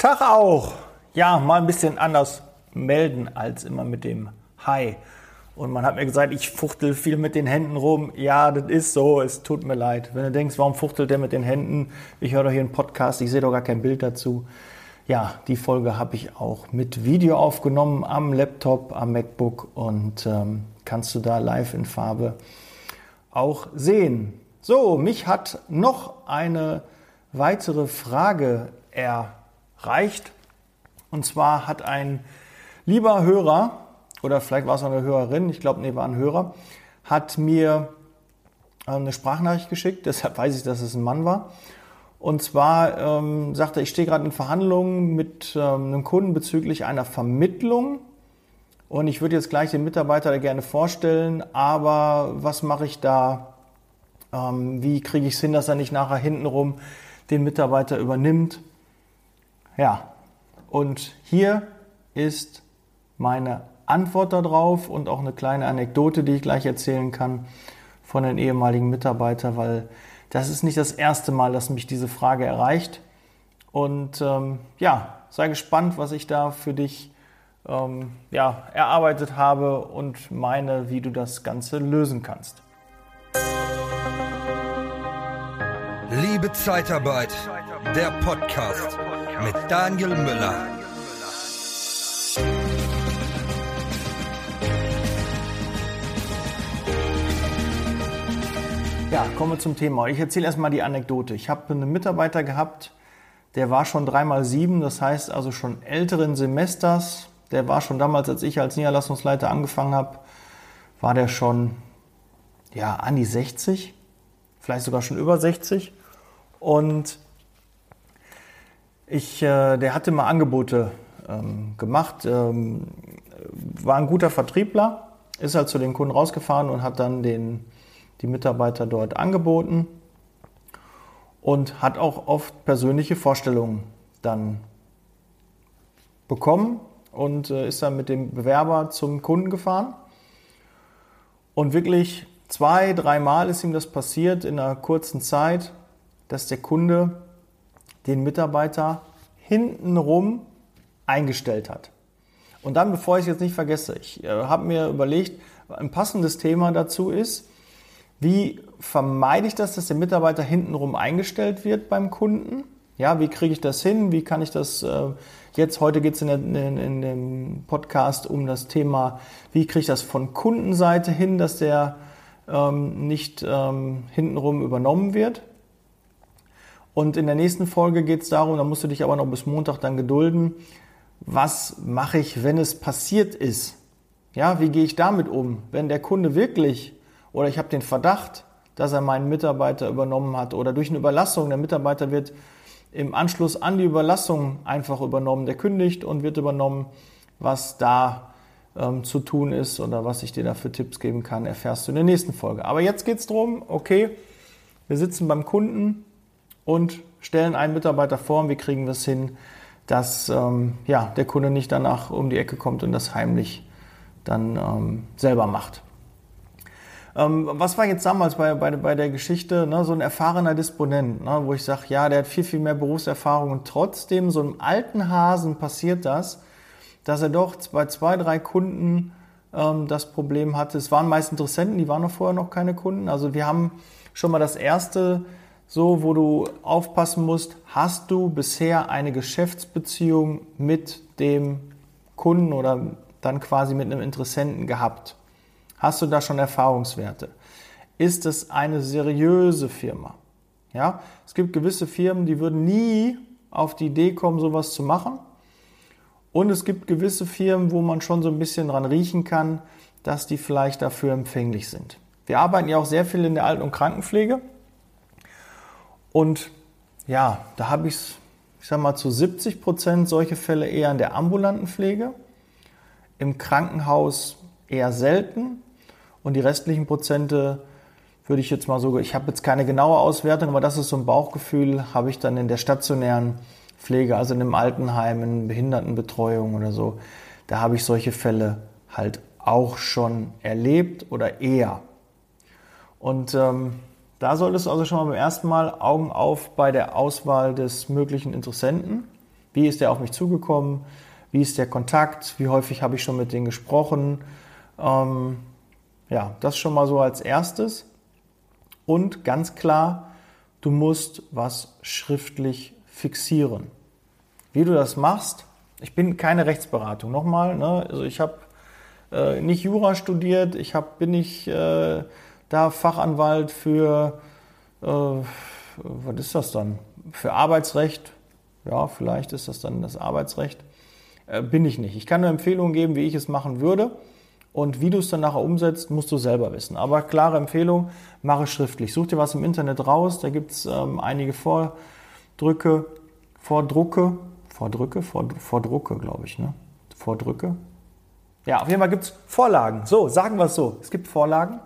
Tag auch. Ja, mal ein bisschen anders melden als immer mit dem Hi. Und man hat mir gesagt, ich fuchtel viel mit den Händen rum. Ja, das ist so, es tut mir leid. Wenn du denkst, warum fuchtelt der mit den Händen? Ich höre doch hier einen Podcast, ich sehe doch gar kein Bild dazu. Ja, die Folge habe ich auch mit Video aufgenommen am Laptop, am MacBook und ähm, kannst du da live in Farbe auch sehen. So, mich hat noch eine weitere Frage erreicht. Und zwar hat ein lieber Hörer, oder vielleicht war es eine Hörerin, ich glaube, nee, war ein Hörer, hat mir äh, eine Sprachnachricht geschickt, deshalb weiß ich, dass es ein Mann war. Und zwar ähm, sagte er, ich stehe gerade in Verhandlungen mit ähm, einem Kunden bezüglich einer Vermittlung. Und ich würde jetzt gleich den Mitarbeiter gerne vorstellen, aber was mache ich da? Ähm, wie kriege ich es hin, dass er nicht nachher hintenrum den Mitarbeiter übernimmt? Ja, und hier ist meine Antwort darauf und auch eine kleine Anekdote, die ich gleich erzählen kann von den ehemaligen Mitarbeitern, weil das ist nicht das erste Mal, dass mich diese Frage erreicht. Und ähm, ja, sei gespannt, was ich da für dich ähm, ja, erarbeitet habe und meine, wie du das Ganze lösen kannst. Liebe Zeitarbeit, der Podcast mit Daniel Müller. Ja, kommen wir zum Thema. Ich erzähle erstmal die Anekdote. Ich habe einen Mitarbeiter gehabt, der war schon dreimal sieben, das heißt also schon älteren Semesters. Der war schon damals, als ich als Niederlassungsleiter angefangen habe, war der schon ja, an die 60, vielleicht sogar schon über 60. Und ich, äh, der hatte mal Angebote ähm, gemacht, ähm, war ein guter Vertriebler, ist halt zu den Kunden rausgefahren und hat dann den die Mitarbeiter dort angeboten und hat auch oft persönliche Vorstellungen dann bekommen und äh, ist dann mit dem Bewerber zum Kunden gefahren. Und wirklich zwei, dreimal ist ihm das passiert in einer kurzen Zeit, dass der Kunde den Mitarbeiter hintenrum eingestellt hat. Und dann, bevor ich es jetzt nicht vergesse, ich äh, habe mir überlegt, ein passendes Thema dazu ist, wie vermeide ich das, dass der Mitarbeiter hintenrum eingestellt wird beim Kunden? Ja, wie kriege ich das hin? Wie kann ich das äh, jetzt, heute geht es in, in, in, dem Podcast um das Thema, wie kriege ich das von Kundenseite hin, dass der ähm, nicht ähm, hintenrum übernommen wird? Und in der nächsten Folge geht es darum, da musst du dich aber noch bis Montag dann gedulden, was mache ich, wenn es passiert ist? Ja, wie gehe ich damit um? Wenn der Kunde wirklich oder ich habe den Verdacht, dass er meinen Mitarbeiter übernommen hat oder durch eine Überlassung. Der Mitarbeiter wird im Anschluss an die Überlassung einfach übernommen. Der kündigt und wird übernommen. Was da ähm, zu tun ist oder was ich dir da für Tipps geben kann, erfährst du in der nächsten Folge. Aber jetzt geht es darum, okay, wir sitzen beim Kunden und stellen einen Mitarbeiter vor und wie kriegen wir es hin, dass ähm, ja, der Kunde nicht danach um die Ecke kommt und das heimlich dann ähm, selber macht. Ähm, was war jetzt damals bei, bei, bei der Geschichte, ne, so ein erfahrener Disponent, ne, wo ich sage, ja, der hat viel, viel mehr Berufserfahrung und trotzdem, so einem alten Hasen passiert das, dass er doch bei zwei, drei Kunden ähm, das Problem hatte. Es waren meist Interessenten, die waren noch vorher noch keine Kunden. Also wir haben schon mal das erste so, wo du aufpassen musst, hast du bisher eine Geschäftsbeziehung mit dem Kunden oder dann quasi mit einem Interessenten gehabt? Hast du da schon Erfahrungswerte? Ist es eine seriöse Firma? Ja, es gibt gewisse Firmen, die würden nie auf die Idee kommen, sowas zu machen. Und es gibt gewisse Firmen, wo man schon so ein bisschen dran riechen kann, dass die vielleicht dafür empfänglich sind. Wir arbeiten ja auch sehr viel in der Alten- und Krankenpflege. Und ja, da habe ich, ich sag mal, zu 70 Prozent solche Fälle eher in der ambulanten Pflege. Im Krankenhaus eher selten. Und die restlichen Prozente würde ich jetzt mal so, ich habe jetzt keine genaue Auswertung, aber das ist so ein Bauchgefühl, habe ich dann in der stationären Pflege, also in einem Altenheim, in Behindertenbetreuung oder so. Da habe ich solche Fälle halt auch schon erlebt oder eher. Und ähm, da solltest du also schon mal beim ersten Mal Augen auf bei der Auswahl des möglichen Interessenten. Wie ist der auf mich zugekommen? Wie ist der Kontakt? Wie häufig habe ich schon mit denen gesprochen? Ähm, ja, das schon mal so als erstes. Und ganz klar, du musst was schriftlich fixieren. Wie du das machst, ich bin keine Rechtsberatung. Nochmal, ne? also ich habe äh, nicht Jura studiert, ich hab, bin nicht äh, da Fachanwalt für, äh, was ist das dann? Für Arbeitsrecht. Ja, vielleicht ist das dann das Arbeitsrecht. Äh, bin ich nicht. Ich kann nur Empfehlungen geben, wie ich es machen würde. Und wie du es dann nachher umsetzt, musst du selber wissen. Aber klare Empfehlung, mache schriftlich. Such dir was im Internet raus. Da gibt es ähm, einige Vordrücke, Vordrucke, Vordrücke, Vordrucke, glaube ich, ne? Vordrücke. Ja, auf jeden Fall gibt es Vorlagen. So, sagen wir es so. Es gibt Vorlagen,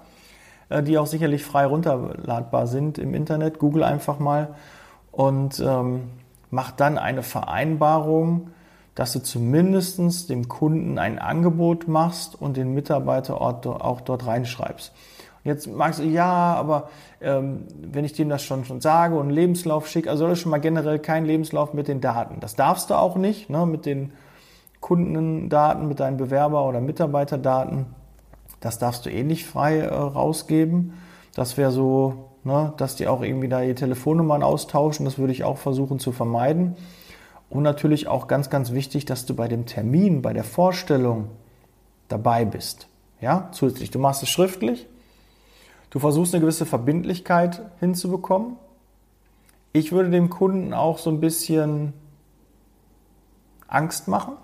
die auch sicherlich frei runterladbar sind im Internet. Google einfach mal und ähm, mach dann eine Vereinbarung dass du zumindest dem Kunden ein Angebot machst und den Mitarbeiter auch dort reinschreibst. Jetzt magst du, ja, aber ähm, wenn ich dem das schon, schon sage und einen Lebenslauf schicke, also soll es schon mal generell kein Lebenslauf mit den Daten. Das darfst du auch nicht, ne, mit den Kundendaten, mit deinen Bewerber- oder Mitarbeiterdaten. Das darfst du eh nicht frei äh, rausgeben. Das wäre so, ne, dass die auch irgendwie da die Telefonnummern austauschen. Das würde ich auch versuchen zu vermeiden. Und natürlich auch ganz, ganz wichtig, dass du bei dem Termin, bei der Vorstellung dabei bist. Ja, zusätzlich. Du machst es schriftlich. Du versuchst eine gewisse Verbindlichkeit hinzubekommen. Ich würde dem Kunden auch so ein bisschen Angst machen.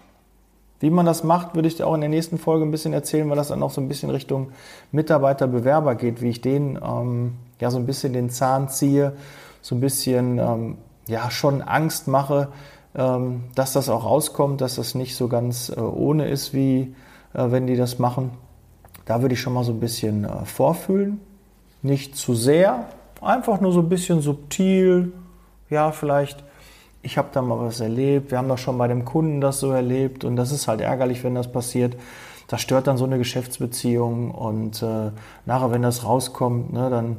Wie man das macht, würde ich dir auch in der nächsten Folge ein bisschen erzählen, weil das dann auch so ein bisschen Richtung Mitarbeiter, Bewerber geht, wie ich denen ähm, ja so ein bisschen den Zahn ziehe, so ein bisschen ähm, ja schon Angst mache, ähm, dass das auch rauskommt, dass das nicht so ganz äh, ohne ist, wie äh, wenn die das machen. Da würde ich schon mal so ein bisschen äh, vorfühlen. Nicht zu sehr, einfach nur so ein bisschen subtil. Ja, vielleicht, ich habe da mal was erlebt. Wir haben doch schon bei dem Kunden das so erlebt und das ist halt ärgerlich, wenn das passiert. Das stört dann so eine Geschäftsbeziehung und äh, nachher, wenn das rauskommt, ne, dann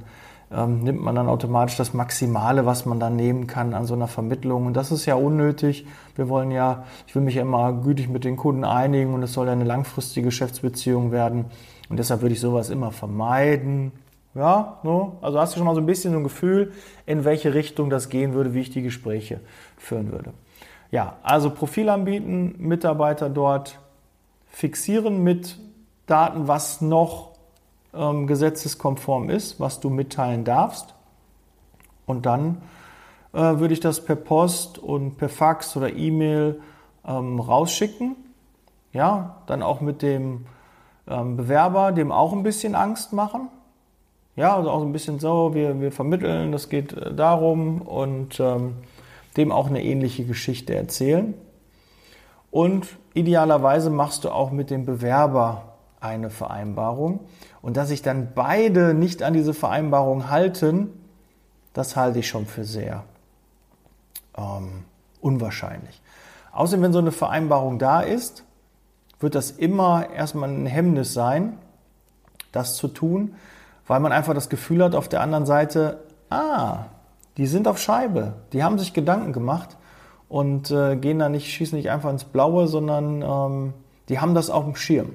ähm, nimmt man dann automatisch das Maximale, was man dann nehmen kann an so einer Vermittlung. Und das ist ja unnötig. Wir wollen ja, ich will mich ja immer gütig mit den Kunden einigen und es soll ja eine langfristige Geschäftsbeziehung werden. Und deshalb würde ich sowas immer vermeiden. Ja, no? also hast du schon mal so ein bisschen ein Gefühl, in welche Richtung das gehen würde, wie ich die Gespräche führen würde. Ja, also Profil anbieten, Mitarbeiter dort fixieren mit Daten, was noch ähm, gesetzeskonform ist, was du mitteilen darfst. Und dann äh, würde ich das per Post und per Fax oder E-Mail ähm, rausschicken. Ja, dann auch mit dem ähm, Bewerber, dem auch ein bisschen Angst machen. Ja, also auch so ein bisschen so, wir, wir vermitteln, das geht äh, darum und ähm, dem auch eine ähnliche Geschichte erzählen. Und idealerweise machst du auch mit dem Bewerber eine Vereinbarung. Und dass sich dann beide nicht an diese Vereinbarung halten, das halte ich schon für sehr ähm, unwahrscheinlich. Außerdem, wenn so eine Vereinbarung da ist, wird das immer erstmal ein Hemmnis sein, das zu tun, weil man einfach das Gefühl hat auf der anderen Seite, ah, die sind auf Scheibe, die haben sich Gedanken gemacht und äh, gehen da nicht, schießen nicht einfach ins Blaue, sondern ähm, die haben das auf dem Schirm.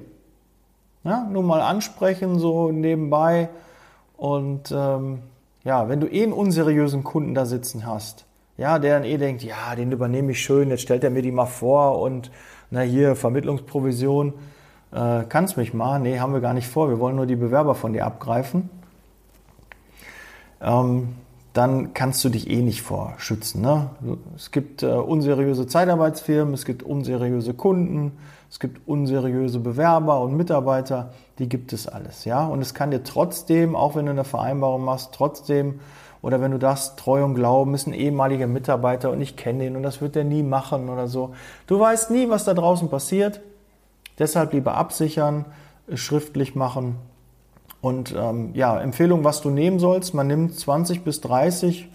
Ja, nur mal ansprechen, so nebenbei. Und ähm, ja, wenn du eh einen unseriösen Kunden da sitzen hast, ja, der dann eh denkt, ja, den übernehme ich schön, jetzt stellt er mir die mal vor und na hier, Vermittlungsprovision, äh, kannst mich mal. Nee, haben wir gar nicht vor, wir wollen nur die Bewerber von dir abgreifen. Ähm, dann kannst du dich eh nicht vorschützen. Ne? Es gibt äh, unseriöse Zeitarbeitsfirmen, es gibt unseriöse Kunden, es gibt unseriöse Bewerber und Mitarbeiter, die gibt es alles, ja. Und es kann dir trotzdem, auch wenn du eine Vereinbarung machst, trotzdem oder wenn du das Treu und Glauben ist ein ehemaliger Mitarbeiter und ich kenne ihn und das wird er nie machen oder so. Du weißt nie, was da draußen passiert. Deshalb lieber absichern, schriftlich machen. Und ähm, ja, Empfehlung, was du nehmen sollst. Man nimmt 20 bis 30,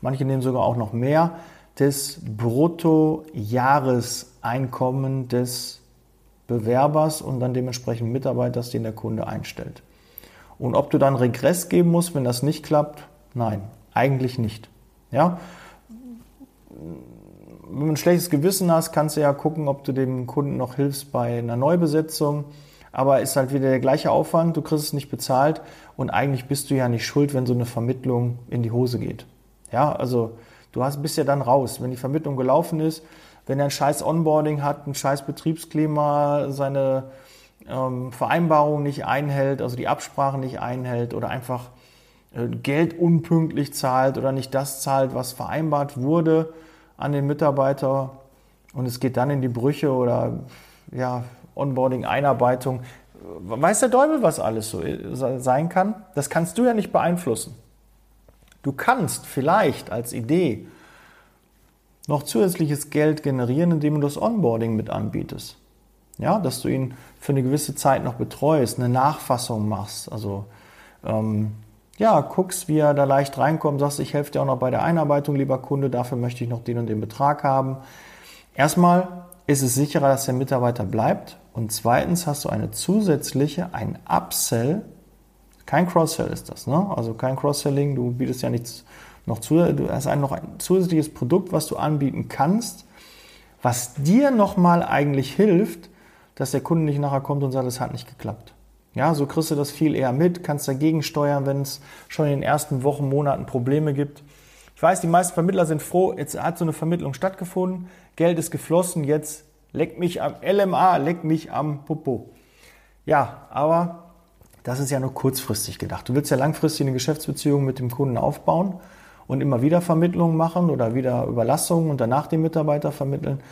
manche nehmen sogar auch noch mehr, des Bruttojahreseinkommen des Bewerbers und dann dementsprechend Mitarbeiters, den der Kunde einstellt. Und ob du dann Regress geben musst, wenn das nicht klappt, nein, eigentlich nicht. Ja? Wenn du ein schlechtes Gewissen hast, kannst du ja gucken, ob du dem Kunden noch hilfst bei einer Neubesetzung. Aber ist halt wieder der gleiche Aufwand, du kriegst es nicht bezahlt und eigentlich bist du ja nicht schuld, wenn so eine Vermittlung in die Hose geht. Ja, also du hast, bist ja dann raus. Wenn die Vermittlung gelaufen ist, wenn er ein scheiß Onboarding hat, ein scheiß Betriebsklima, seine ähm, Vereinbarung nicht einhält, also die Absprachen nicht einhält oder einfach äh, Geld unpünktlich zahlt oder nicht das zahlt, was vereinbart wurde an den Mitarbeiter und es geht dann in die Brüche oder ja, Onboarding, Einarbeitung. Weiß der Teufel, was alles so sein kann? Das kannst du ja nicht beeinflussen. Du kannst vielleicht als Idee noch zusätzliches Geld generieren, indem du das Onboarding mit anbietest. Ja, dass du ihn für eine gewisse Zeit noch betreust, eine Nachfassung machst. Also ähm, ja, guckst, wie er da leicht reinkommt, sagst, ich helfe dir auch noch bei der Einarbeitung, lieber Kunde, dafür möchte ich noch den und den Betrag haben. Erstmal ist es sicherer, dass der Mitarbeiter bleibt. Und zweitens hast du eine zusätzliche, ein Upsell. Kein Cross-Sell ist das, ne? Also kein Cross-Selling, du bietest ja nichts noch zu, du hast ein, noch ein zusätzliches Produkt, was du anbieten kannst, was dir nochmal eigentlich hilft, dass der Kunde nicht nachher kommt und sagt, es hat nicht geklappt. Ja, so kriegst du das viel eher mit, kannst dagegen steuern, wenn es schon in den ersten Wochen, Monaten Probleme gibt. Ich weiß, die meisten Vermittler sind froh, jetzt hat so eine Vermittlung stattgefunden, Geld ist geflossen, jetzt leck mich am LMA, leck mich am Popo. Ja, aber das ist ja nur kurzfristig gedacht. Du willst ja langfristig eine Geschäftsbeziehung mit dem Kunden aufbauen und immer wieder Vermittlungen machen oder wieder Überlassungen und danach den Mitarbeiter vermitteln.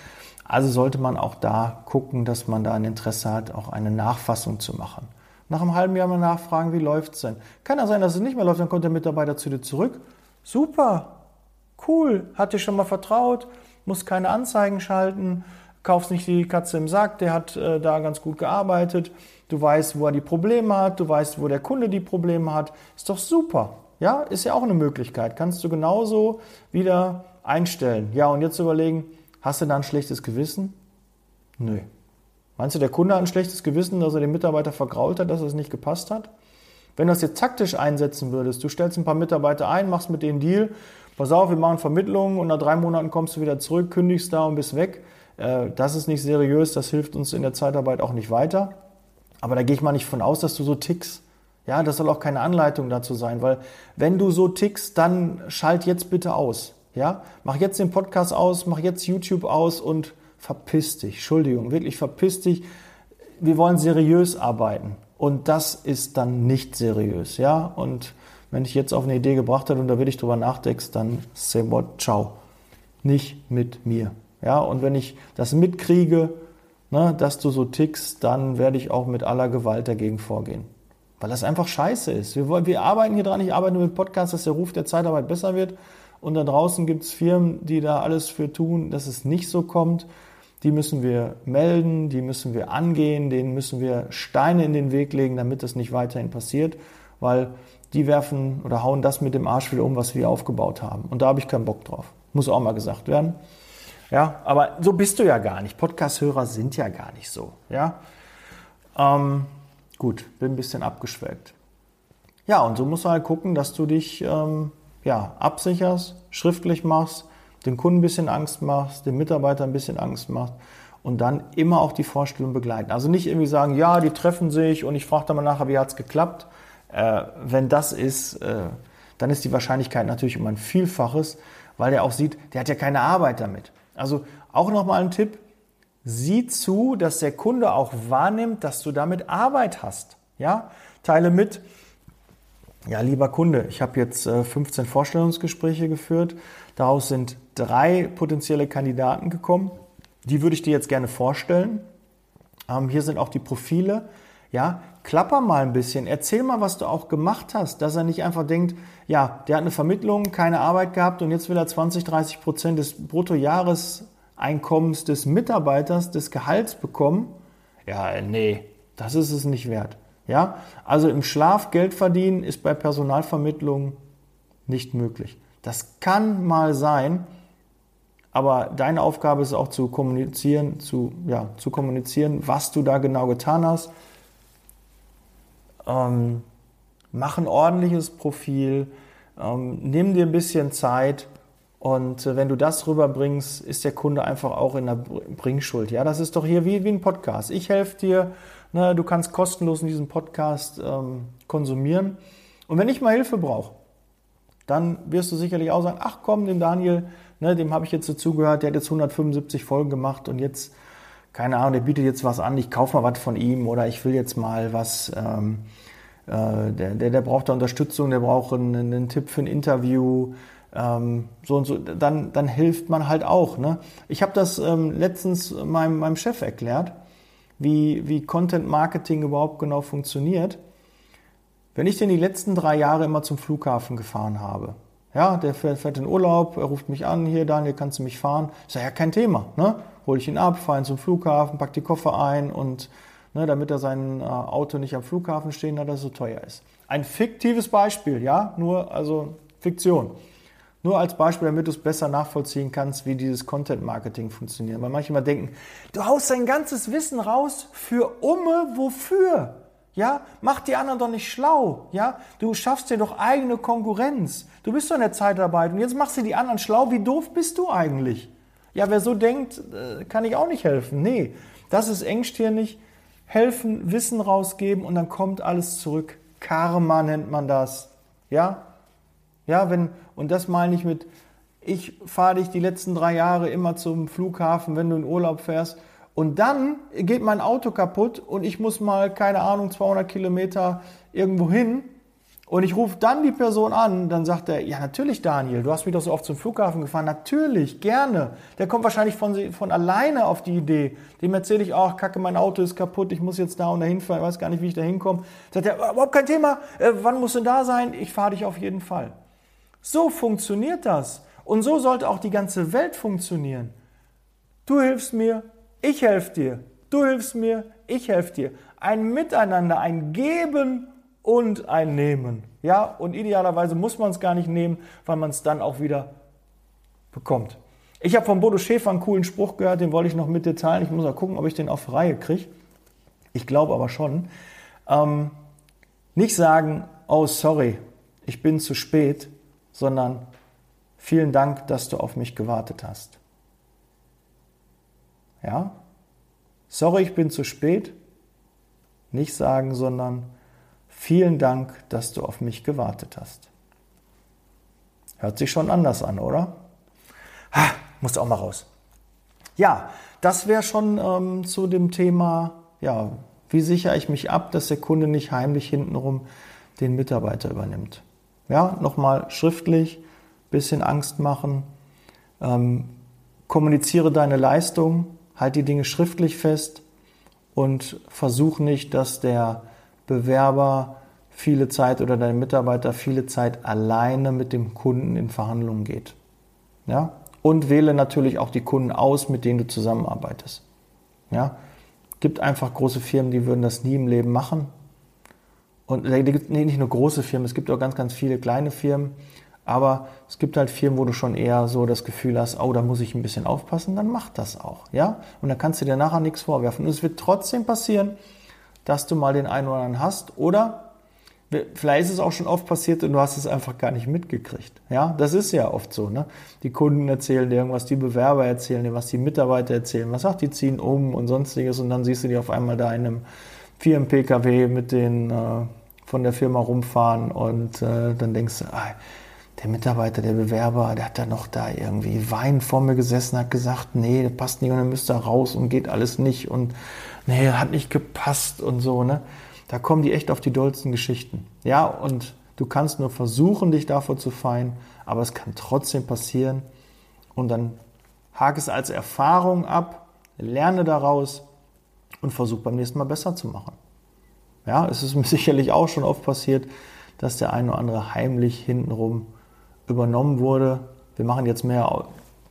Also sollte man auch da gucken, dass man da ein Interesse hat, auch eine Nachfassung zu machen. Nach einem halben Jahr mal nachfragen, wie läuft es denn? Kann ja sein, dass es nicht mehr läuft, dann kommt der Mitarbeiter zu dir zurück. Super, cool, hat dir schon mal vertraut, muss keine Anzeigen schalten, kaufst nicht die Katze im Sack, der hat äh, da ganz gut gearbeitet, du weißt, wo er die Probleme hat, du weißt, wo der Kunde die Probleme hat. Ist doch super. Ja, ist ja auch eine Möglichkeit. Kannst du genauso wieder einstellen. Ja, und jetzt überlegen, hast du da ein schlechtes Gewissen? Nö. Meinst du, der Kunde hat ein schlechtes Gewissen, dass er den Mitarbeiter vergrault hat, dass es nicht gepasst hat? Wenn du das jetzt taktisch einsetzen würdest, du stellst ein paar Mitarbeiter ein, machst mit denen Deal, pass auf, wir machen Vermittlungen und nach drei Monaten kommst du wieder zurück, kündigst da und bist weg. Äh, das ist nicht seriös, das hilft uns in der Zeitarbeit auch nicht weiter. Aber da gehe ich mal nicht von aus, dass du so tickst. Ja, das soll auch keine Anleitung dazu sein, weil wenn du so tickst, dann schalt jetzt bitte aus. Ja, mach jetzt den Podcast aus, mach jetzt YouTube aus und verpiss dich, Entschuldigung, wirklich verpiss dich. Wir wollen seriös arbeiten und das ist dann nicht seriös, ja. Und wenn ich jetzt auf eine Idee gebracht habe und da will ich drüber nachdenkst, dann say what, ciao. Nicht mit mir, ja. Und wenn ich das mitkriege, ne, dass du so tickst, dann werde ich auch mit aller Gewalt dagegen vorgehen. Weil das einfach scheiße ist. Wir, wollen, wir arbeiten hier dran, ich arbeite mit Podcasts, dass der Ruf der Zeitarbeit besser wird. Und da draußen gibt es Firmen, die da alles für tun, dass es nicht so kommt die müssen wir melden, die müssen wir angehen, denen müssen wir Steine in den Weg legen, damit das nicht weiterhin passiert, weil die werfen oder hauen das mit dem Arsch wieder um, was wir aufgebaut haben. Und da habe ich keinen Bock drauf. Muss auch mal gesagt werden. Ja, aber so bist du ja gar nicht. Podcast-Hörer sind ja gar nicht so. Ja, ähm, gut, bin ein bisschen abgeschwelgt. Ja, und so musst du halt gucken, dass du dich ähm, ja, absicherst, schriftlich machst, den Kunden ein bisschen Angst machst, den Mitarbeiter ein bisschen Angst machst und dann immer auch die Vorstellung begleiten. Also nicht irgendwie sagen, ja, die treffen sich und ich frage dann mal nachher, wie hat es geklappt. Äh, wenn das ist, äh, dann ist die Wahrscheinlichkeit natürlich um ein Vielfaches, weil der auch sieht, der hat ja keine Arbeit damit. Also auch nochmal ein Tipp, sieh zu, dass der Kunde auch wahrnimmt, dass du damit Arbeit hast. Ja, teile mit, ja, lieber Kunde, ich habe jetzt 15 äh, Vorstellungsgespräche geführt. Daraus sind drei potenzielle Kandidaten gekommen. Die würde ich dir jetzt gerne vorstellen. Ähm, hier sind auch die Profile. Ja, klapper mal ein bisschen, erzähl mal, was du auch gemacht hast, dass er nicht einfach denkt, ja, der hat eine Vermittlung, keine Arbeit gehabt und jetzt will er 20, 30 Prozent des Bruttojahreseinkommens des Mitarbeiters, des Gehalts bekommen. Ja, nee, das ist es nicht wert. Ja, also im Schlaf Geld verdienen ist bei Personalvermittlung nicht möglich. Das kann mal sein, aber deine Aufgabe ist auch zu kommunizieren, zu, ja, zu kommunizieren, was du da genau getan hast. Ähm, mach ein ordentliches Profil, ähm, nimm dir ein bisschen Zeit Und äh, wenn du das rüberbringst, ist der Kunde einfach auch in der Bringschuld. Ja, das ist doch hier wie, wie ein Podcast. Ich helfe dir, ne, du kannst kostenlos in diesem Podcast ähm, konsumieren. Und wenn ich mal Hilfe brauche, dann wirst du sicherlich auch sagen, ach komm, dem Daniel, ne, dem habe ich jetzt dazugehört, der hat jetzt 175 Folgen gemacht und jetzt, keine Ahnung, der bietet jetzt was an, ich kaufe mal was von ihm oder ich will jetzt mal was, ähm, äh, der, der, der braucht da Unterstützung, der braucht einen, einen Tipp für ein Interview, ähm, so und so, dann, dann hilft man halt auch. Ne? Ich habe das ähm, letztens meinem, meinem Chef erklärt, wie, wie Content Marketing überhaupt genau funktioniert. Wenn ich denn die letzten drei Jahre immer zum Flughafen gefahren habe, ja, der fährt, in Urlaub, er ruft mich an, hier Daniel, kannst du mich fahren? Sage, ja, kein Thema. Ne? Hol ich ihn ab, fahre ihn zum Flughafen, pack die Koffer ein und ne, damit er sein äh, Auto nicht am Flughafen stehen hat, dass es so teuer ist. Ein fiktives Beispiel, ja, nur also Fiktion. Nur als Beispiel, damit du es besser nachvollziehen kannst, wie dieses Content Marketing funktioniert. Weil manche immer denken, du haust dein ganzes Wissen raus für Umme, wofür? Ja, mach die anderen doch nicht schlau. Ja, du schaffst dir doch eigene Konkurrenz. Du bist doch in der Zeitarbeit und jetzt machst du die anderen schlau. Wie doof bist du eigentlich? Ja, wer so denkt, äh, kann ich auch nicht helfen. Nee, das ist engstirnig. Helfen, Wissen rausgeben und dann kommt alles zurück. Karma nennt man das. Ja, ja, wenn, und das meine ich mit, ich fahre dich die letzten drei Jahre immer zum Flughafen, wenn du in Urlaub fährst. Und dann geht mein Auto kaputt und ich muss mal, keine Ahnung, 200 Kilometer irgendwo hin. Und ich rufe dann die Person an, dann sagt er, ja natürlich Daniel, du hast mich doch so oft zum Flughafen gefahren. Natürlich, gerne. Der kommt wahrscheinlich von, von alleine auf die Idee. Dem erzähle ich auch, kacke, mein Auto ist kaputt, ich muss jetzt da und dahin fahren, ich weiß gar nicht, wie ich da hinkomme. Sagt er, überhaupt kein Thema, äh, wann musst du da sein? Ich fahre dich auf jeden Fall. So funktioniert das. Und so sollte auch die ganze Welt funktionieren. Du hilfst mir, ich helfe dir. Du hilfst mir, ich helfe dir. Ein Miteinander, ein Geben und ein Nehmen. Ja, und idealerweise muss man es gar nicht nehmen, weil man es dann auch wieder bekommt. Ich habe von Bodo Schäfer einen coolen Spruch gehört, den wollte ich noch mit dir teilen. Ich muss mal gucken, ob ich den auf Reihe kriege. Ich glaube aber schon. Ähm, nicht sagen, oh sorry, ich bin zu spät, sondern vielen Dank, dass du auf mich gewartet hast. Ja? Sorry, ich bin zu spät. Nicht sagen, sondern vielen Dank, dass du auf mich gewartet hast. Hört sich schon anders an, oder? Ha, musst auch mal raus. Ja, das wäre schon ähm, zu dem Thema, ja, wie sichere ich mich ab, dass der Kunde nicht heimlich hintenrum den Mitarbeiter übernimmt. Ja, nochmal schriftlich, bisschen Angst machen, ähm, kommuniziere deine Leistung, halt die Dinge schriftlich fest und versuch nicht, dass der Bewerber viele Zeit oder dein Mitarbeiter viele Zeit alleine mit dem Kunden in Verhandlungen geht. Ja? Und wähle natürlich auch die Kunden aus, mit denen du zusammenarbeitest. Ja? Gibt einfach große Firmen, die würden das nie im Leben machen. Und nee, nicht nur große Firmen, es gibt auch ganz, ganz viele kleine Firmen. Aber es gibt halt Firmen, wo du schon eher so das Gefühl hast, oh, da muss ich ein bisschen aufpassen, dann mach das auch, ja? Und dann kannst du dir nachher nichts vorwerfen. Und es wird trotzdem passieren, dass du mal den einen oder anderen hast oder vielleicht ist es auch schon oft passiert und du hast es einfach gar nicht mitgekriegt. Ja, das ist ja oft so, ne? Die Kunden erzählen dir irgendwas, die Bewerber erzählen dir was, die Mitarbeiter erzählen was, ach, die ziehen um und sonstiges und dann siehst du die auf einmal da in einem Firmen PKW mit den äh, von der Firma rumfahren und äh, dann denkst du, ah, der Mitarbeiter, der Bewerber, der hat da noch da irgendwie Wein vor mir gesessen, hat gesagt, nee, das passt nicht und dann müsste er raus und geht alles nicht und nee, hat nicht gepasst und so, ne? Da kommen die echt auf die dollsten Geschichten. Ja, und du kannst nur versuchen, dich davor zu feien, aber es kann trotzdem passieren und dann hake es als Erfahrung ab, lerne daraus und versuche beim nächsten Mal besser zu machen. Ja, es ist mir sicherlich auch schon oft passiert, dass der eine oder andere heimlich hintenrum übernommen wurde. Wir machen jetzt mehr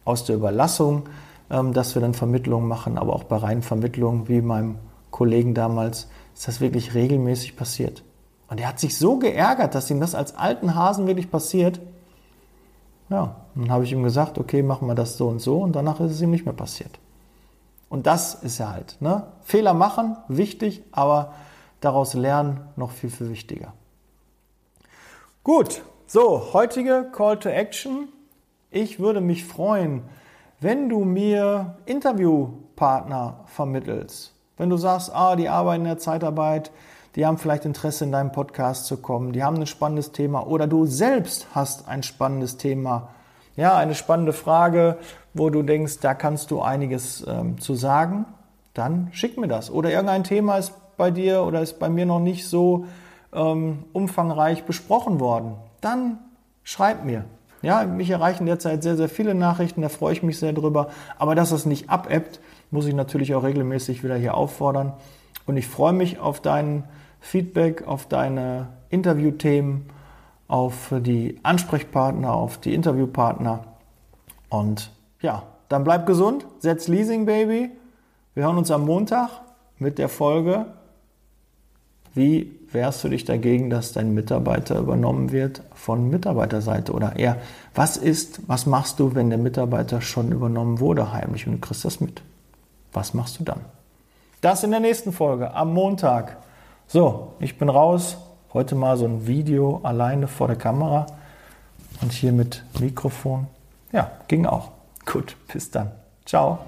aus der Überlassung, ähm, dass wir dann Vermittlungen machen, aber auch bei reinen Vermittlungen, wie meinem Kollegen damals, ist das wirklich regelmäßig passiert. Und er hat sich so geärgert, dass ihm das als alten Hasen wirklich passiert. Ja, dann habe ich ihm gesagt, okay, machen wir das so und so und danach ist es ihm nicht mehr passiert. Und das ist ja halt. Ne? Fehler machen, wichtig, aber daraus lernen noch viel, viel wichtiger. Gut, so, heutige Call to Action. Ich würde mich freuen, wenn du mir Interviewpartner vermittelst. Wenn du sagst, ah, die arbeiten in der Zeitarbeit, die haben vielleicht Interesse in deinem Podcast zu kommen, die haben ein spannendes Thema oder du selbst hast ein spannendes Thema. Ja, eine spannende Frage, wo du denkst, da kannst du einiges ähm, zu sagen, dann schick mir das. Oder irgendein Thema ist bei dir oder ist bei mir noch nicht so ähm, umfangreich besprochen worden, dann schreib mir. Ja, mich erreichen derzeit sehr, sehr viele Nachrichten, da freue ich mich sehr drüber. Aber dass das nicht abebbt, muss ich natürlich auch regelmäßig wieder hier auffordern. Und ich freue mich auf dein Feedback, auf deine Interviewthemen, auf die Ansprechpartner, auf die Interviewpartner. Und ja, dann bleib gesund, setz Leasing Baby. Wir hören uns am Montag mit der Folge wie wehrst du dich dagegen, dass dein Mitarbeiter übernommen wird von Mitarbeiterseite? Oder eher, was ist, was machst du, wenn der Mitarbeiter schon übernommen wurde heimlich und du kriegst das mit? Was machst du dann? Das in der nächsten Folge am Montag. So, ich bin raus. Heute mal so ein Video alleine vor der Kamera und hier mit Mikrofon. Ja, ging auch. Gut, bis dann. Ciao.